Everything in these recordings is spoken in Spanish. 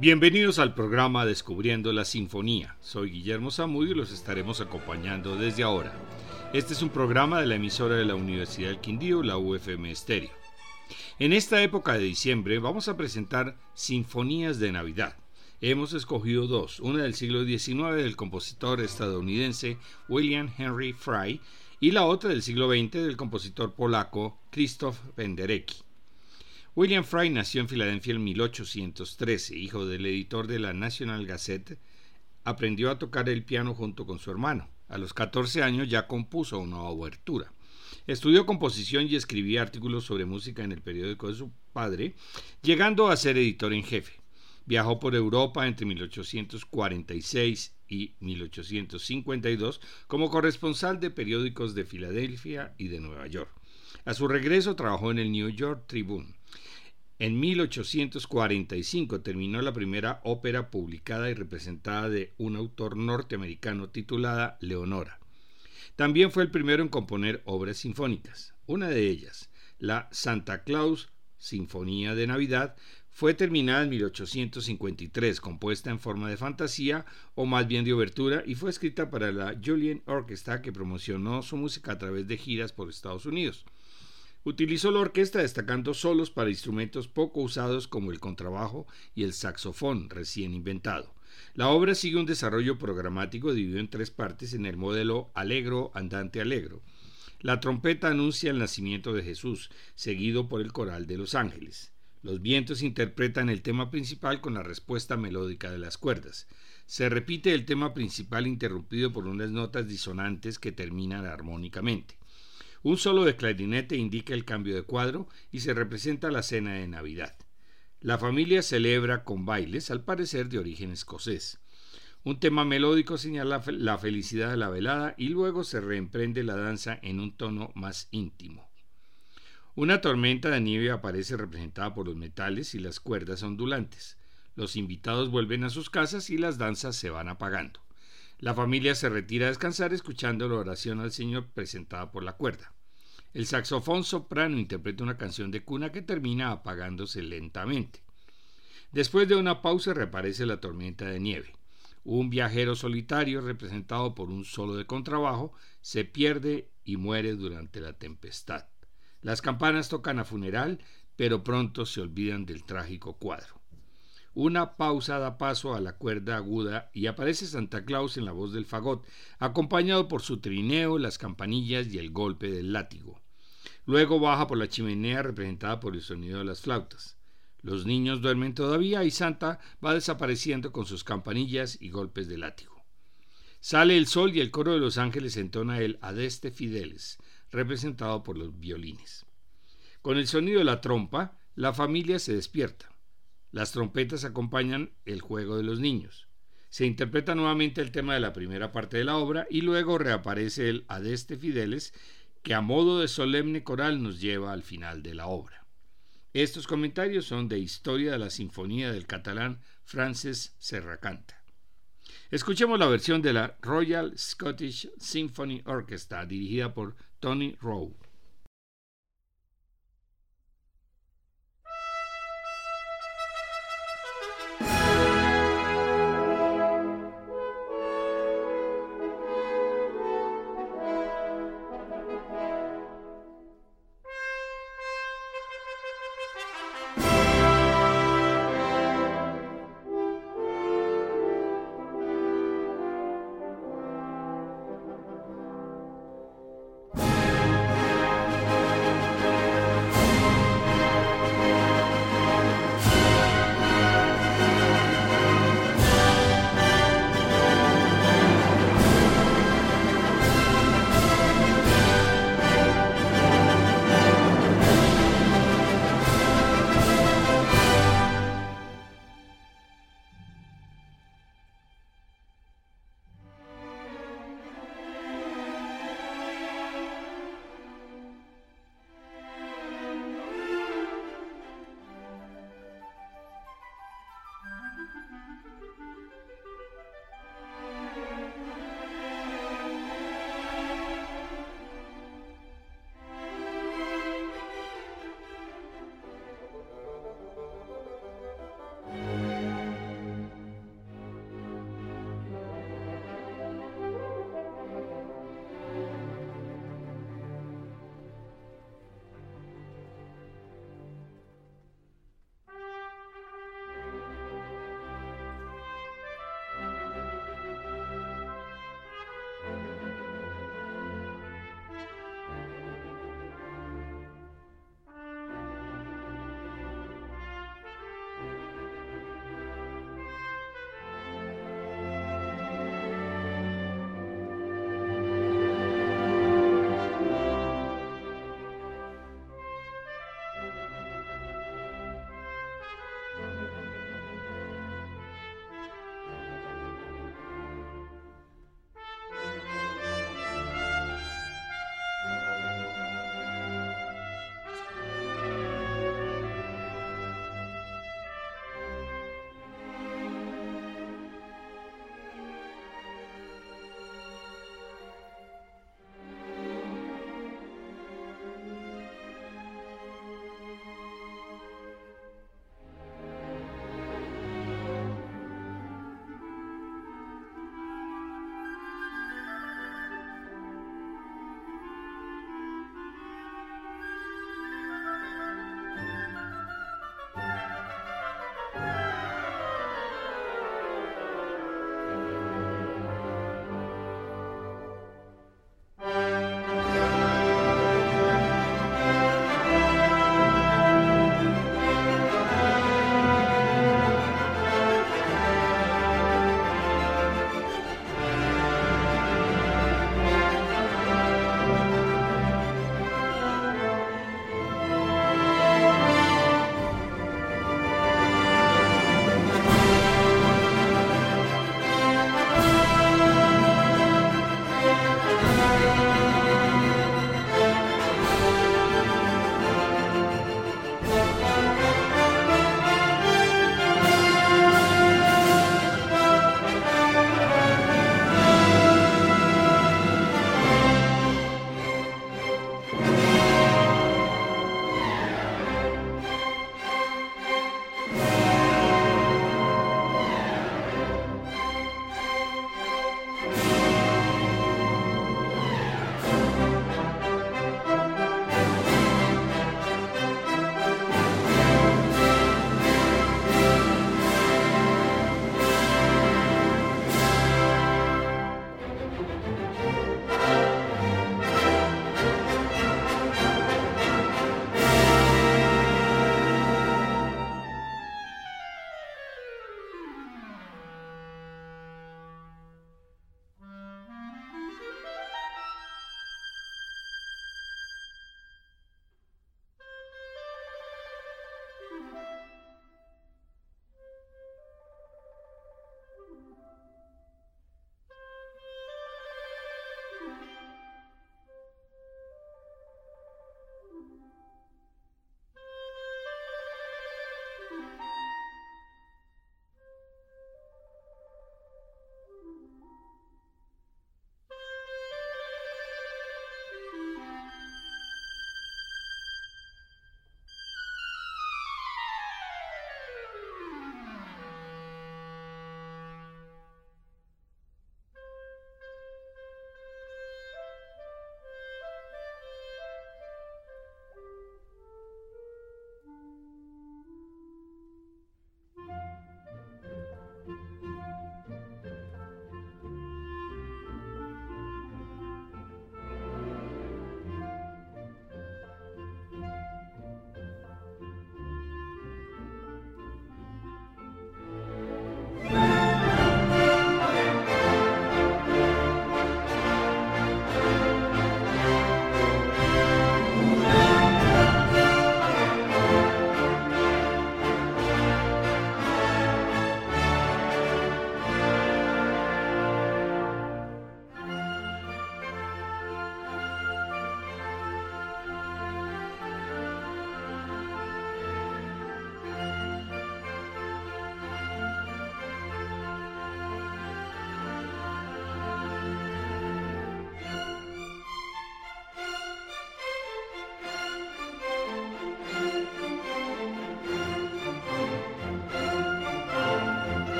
Bienvenidos al programa Descubriendo la Sinfonía. Soy Guillermo Zamudio y los estaremos acompañando desde ahora. Este es un programa de la emisora de la Universidad del Quindío, la UFM Estéreo. En esta época de diciembre vamos a presentar Sinfonías de Navidad. Hemos escogido dos, una del siglo XIX del compositor estadounidense William Henry Fry y la otra del siglo XX del compositor polaco Krzysztof Penderecki. William Fry nació en Filadelfia en 1813, hijo del editor de la National Gazette. Aprendió a tocar el piano junto con su hermano. A los 14 años ya compuso una obertura. Estudió composición y escribía artículos sobre música en el periódico de su padre, llegando a ser editor en jefe. Viajó por Europa entre 1846 y 1852 como corresponsal de periódicos de Filadelfia y de Nueva York. A su regreso trabajó en el New York Tribune. En 1845 terminó la primera ópera publicada y representada de un autor norteamericano titulada Leonora. También fue el primero en componer obras sinfónicas. Una de ellas, la Santa Claus Sinfonía de Navidad, fue terminada en 1853, compuesta en forma de fantasía o más bien de obertura y fue escrita para la Julian Orchestra que promocionó su música a través de giras por Estados Unidos. Utilizó la orquesta destacando solos para instrumentos poco usados como el contrabajo y el saxofón recién inventado. La obra sigue un desarrollo programático dividido en tres partes en el modelo Alegro, Andante, Alegro. La trompeta anuncia el nacimiento de Jesús, seguido por el coral de los ángeles. Los vientos interpretan el tema principal con la respuesta melódica de las cuerdas. Se repite el tema principal interrumpido por unas notas disonantes que terminan armónicamente. Un solo de clarinete indica el cambio de cuadro y se representa la cena de Navidad. La familia celebra con bailes, al parecer de origen escocés. Un tema melódico señala la felicidad de la velada y luego se reemprende la danza en un tono más íntimo. Una tormenta de nieve aparece representada por los metales y las cuerdas ondulantes. Los invitados vuelven a sus casas y las danzas se van apagando. La familia se retira a descansar escuchando la oración al Señor presentada por la cuerda. El saxofón soprano interpreta una canción de cuna que termina apagándose lentamente. Después de una pausa reaparece la tormenta de nieve. Un viajero solitario, representado por un solo de contrabajo, se pierde y muere durante la tempestad. Las campanas tocan a funeral, pero pronto se olvidan del trágico cuadro. Una pausa da paso a la cuerda aguda y aparece Santa Claus en la voz del fagot, acompañado por su trineo, las campanillas y el golpe del látigo. Luego baja por la chimenea representada por el sonido de las flautas. Los niños duermen todavía y Santa va desapareciendo con sus campanillas y golpes de látigo. Sale el sol y el coro de los ángeles entona el Adeste Fideles, representado por los violines. Con el sonido de la trompa, la familia se despierta. Las trompetas acompañan el juego de los niños. Se interpreta nuevamente el tema de la primera parte de la obra y luego reaparece el Adeste Fideles que a modo de solemne coral nos lleva al final de la obra. Estos comentarios son de Historia de la Sinfonía del catalán Francis Serracanta. Escuchemos la versión de la Royal Scottish Symphony Orchestra dirigida por Tony Rowe.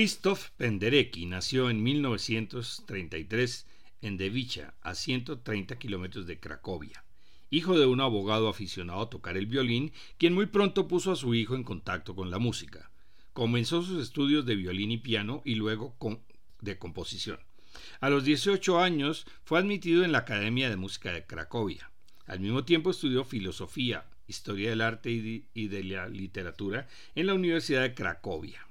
Krzysztof Penderecki nació en 1933 en Devicha, a 130 kilómetros de Cracovia, hijo de un abogado aficionado a tocar el violín, quien muy pronto puso a su hijo en contacto con la música. Comenzó sus estudios de violín y piano y luego de composición. A los 18 años fue admitido en la Academia de Música de Cracovia. Al mismo tiempo estudió filosofía, historia del arte y de la literatura en la Universidad de Cracovia.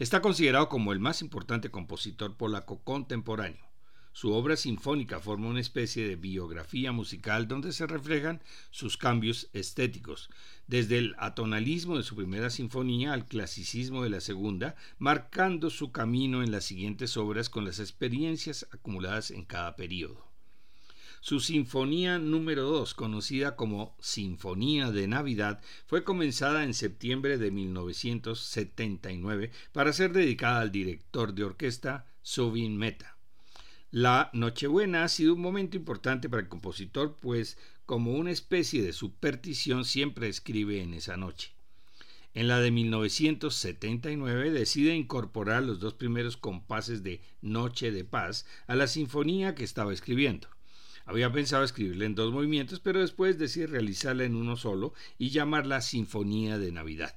Está considerado como el más importante compositor polaco contemporáneo. Su obra sinfónica forma una especie de biografía musical donde se reflejan sus cambios estéticos, desde el atonalismo de su primera sinfonía al clasicismo de la segunda, marcando su camino en las siguientes obras con las experiencias acumuladas en cada periodo. Su Sinfonía número 2, conocida como Sinfonía de Navidad, fue comenzada en septiembre de 1979 para ser dedicada al director de orquesta Sovin Meta. La Nochebuena ha sido un momento importante para el compositor, pues como una especie de superstición siempre escribe en esa noche. En la de 1979 decide incorporar los dos primeros compases de Noche de Paz a la sinfonía que estaba escribiendo. Había pensado escribirla en dos movimientos, pero después decide realizarla en uno solo y llamarla Sinfonía de Navidad.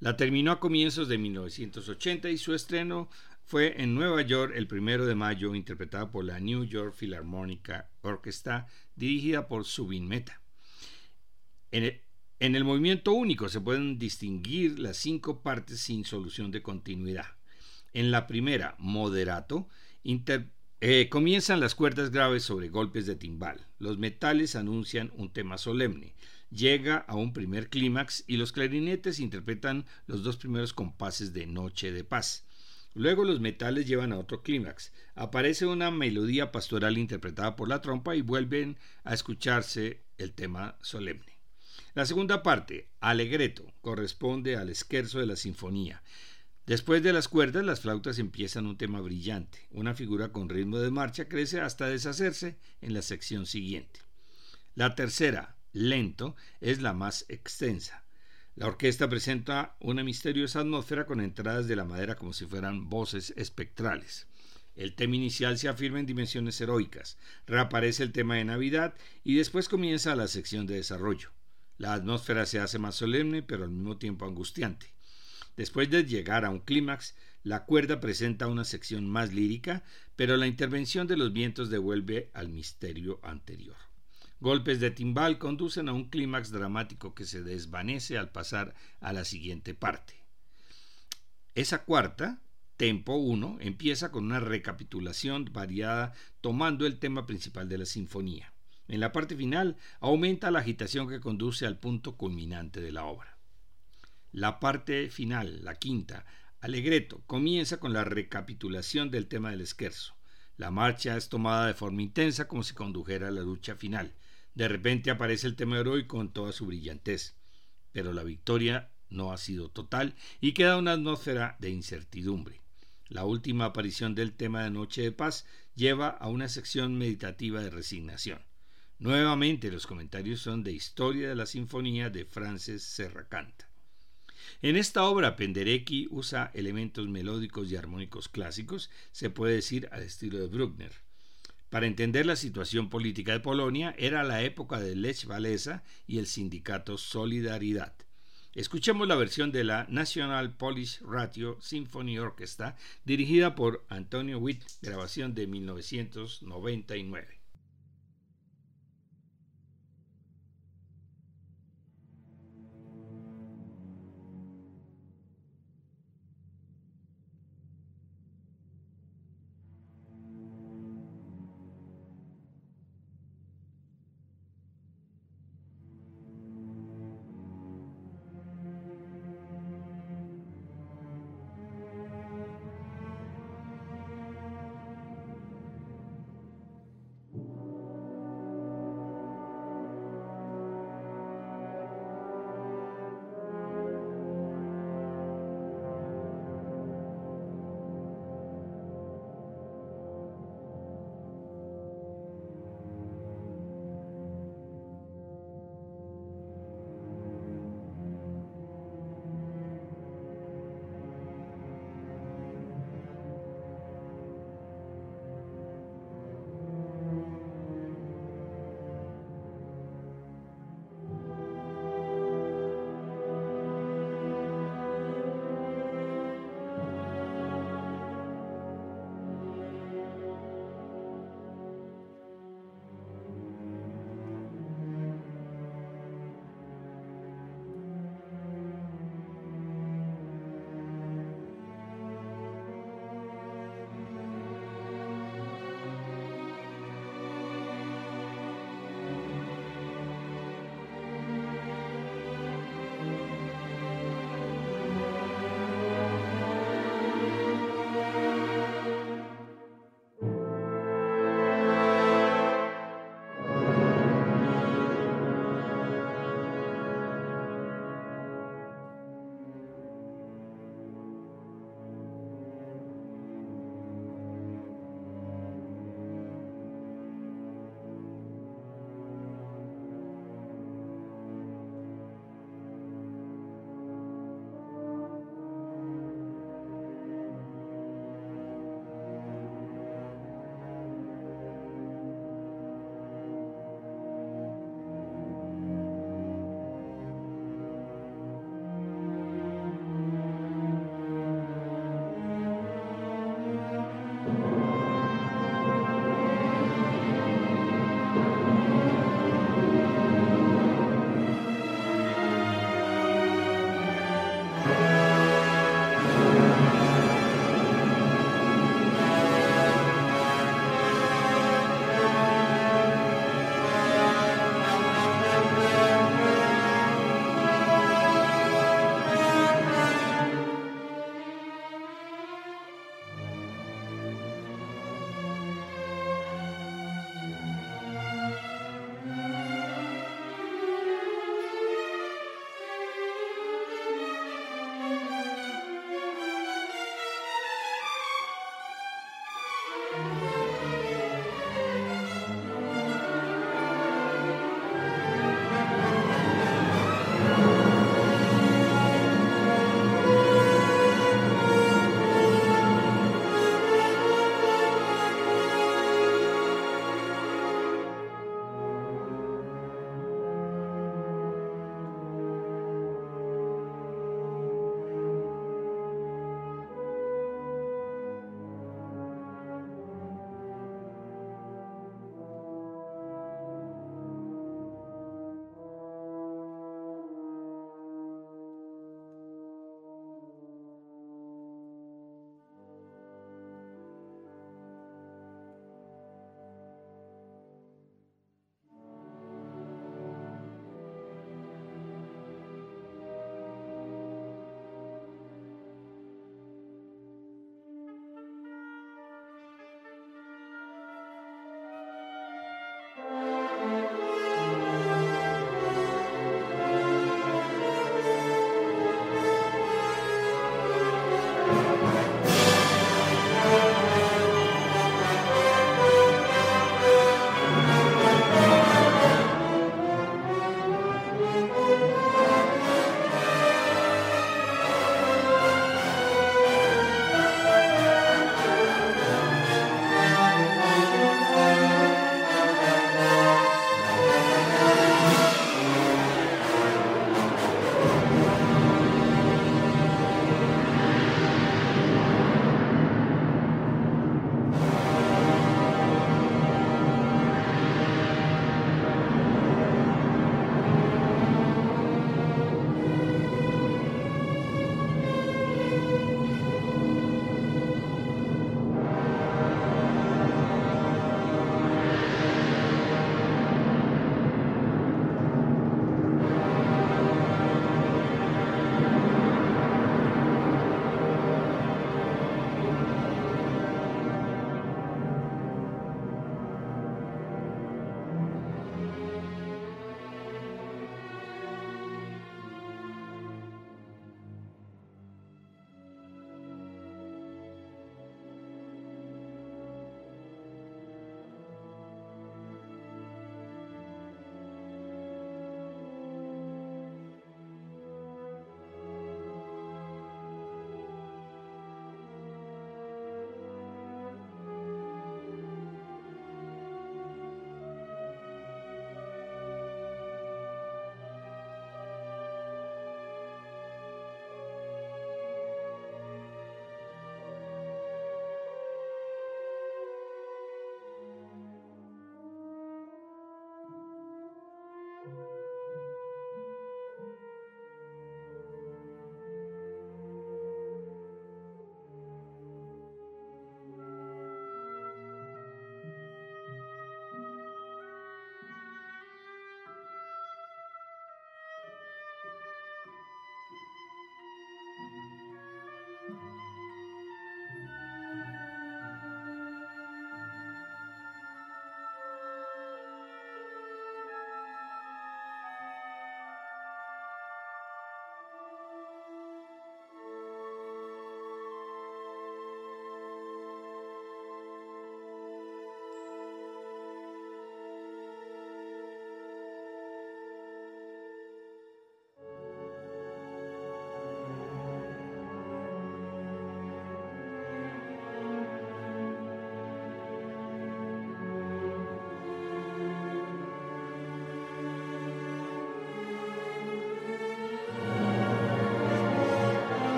La terminó a comienzos de 1980 y su estreno fue en Nueva York el primero de mayo, interpretada por la New York Philharmonic Orchestra, dirigida por Subin Meta. En el, en el movimiento único se pueden distinguir las cinco partes sin solución de continuidad. En la primera, moderato, eh, comienzan las cuerdas graves sobre golpes de timbal. Los metales anuncian un tema solemne. Llega a un primer clímax y los clarinetes interpretan los dos primeros compases de Noche de Paz. Luego los metales llevan a otro clímax. Aparece una melodía pastoral interpretada por la trompa y vuelven a escucharse el tema solemne. La segunda parte, Alegreto, corresponde al esquerzo de la sinfonía. Después de las cuerdas, las flautas empiezan un tema brillante. Una figura con ritmo de marcha crece hasta deshacerse en la sección siguiente. La tercera, lento, es la más extensa. La orquesta presenta una misteriosa atmósfera con entradas de la madera como si fueran voces espectrales. El tema inicial se afirma en dimensiones heroicas, reaparece el tema de Navidad y después comienza la sección de desarrollo. La atmósfera se hace más solemne pero al mismo tiempo angustiante. Después de llegar a un clímax, la cuerda presenta una sección más lírica, pero la intervención de los vientos devuelve al misterio anterior. Golpes de timbal conducen a un clímax dramático que se desvanece al pasar a la siguiente parte. Esa cuarta, tempo 1, empieza con una recapitulación variada tomando el tema principal de la sinfonía. En la parte final aumenta la agitación que conduce al punto culminante de la obra. La parte final, la quinta, Alegreto, comienza con la recapitulación del tema del esquerzo. La marcha es tomada de forma intensa como si condujera a la lucha final. De repente aparece el tema heroico con toda su brillantez. Pero la victoria no ha sido total y queda una atmósfera de incertidumbre. La última aparición del tema de Noche de Paz lleva a una sección meditativa de resignación. Nuevamente los comentarios son de Historia de la Sinfonía de Frances Serracanta. En esta obra Penderecki usa elementos melódicos y armónicos clásicos, se puede decir al estilo de Bruckner. Para entender la situación política de Polonia era la época de Lech Walesa y el sindicato Solidaridad. Escuchemos la versión de la National Polish Radio Symphony Orchestra dirigida por Antonio Witt, grabación de 1999.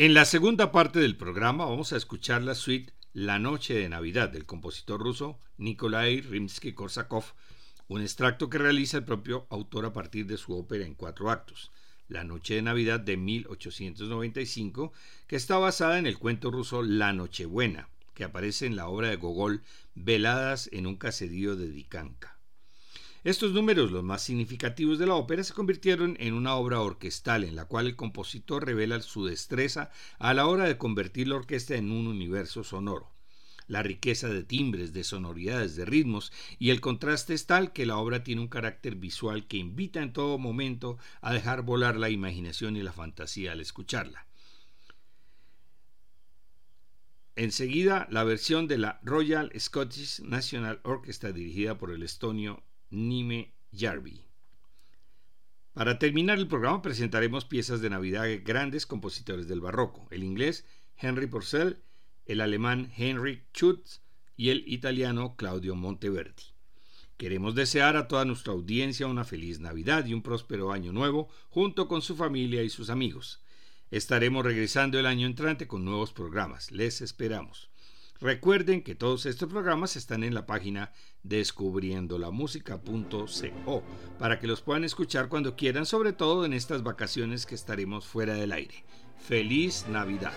En la segunda parte del programa vamos a escuchar la suite La Noche de Navidad del compositor ruso Nikolai Rimsky-Korsakov, un extracto que realiza el propio autor a partir de su ópera en cuatro actos, La Noche de Navidad de 1895, que está basada en el cuento ruso La Nochebuena, que aparece en la obra de Gogol Veladas en un caserío de Dikanka. Estos números, los más significativos de la ópera, se convirtieron en una obra orquestal en la cual el compositor revela su destreza a la hora de convertir la orquesta en un universo sonoro. La riqueza de timbres, de sonoridades, de ritmos y el contraste es tal que la obra tiene un carácter visual que invita en todo momento a dejar volar la imaginación y la fantasía al escucharla. Enseguida, la versión de la Royal Scottish National Orchestra dirigida por el estonio Nime Jarvi. Para terminar el programa presentaremos piezas de Navidad de grandes compositores del barroco, el inglés Henry Purcell, el alemán Henry Schutz y el italiano Claudio Monteverdi. Queremos desear a toda nuestra audiencia una feliz Navidad y un próspero año nuevo junto con su familia y sus amigos. Estaremos regresando el año entrante con nuevos programas. Les esperamos. Recuerden que todos estos programas están en la página descubriendolamusica.co para que los puedan escuchar cuando quieran, sobre todo en estas vacaciones que estaremos fuera del aire. ¡Feliz Navidad!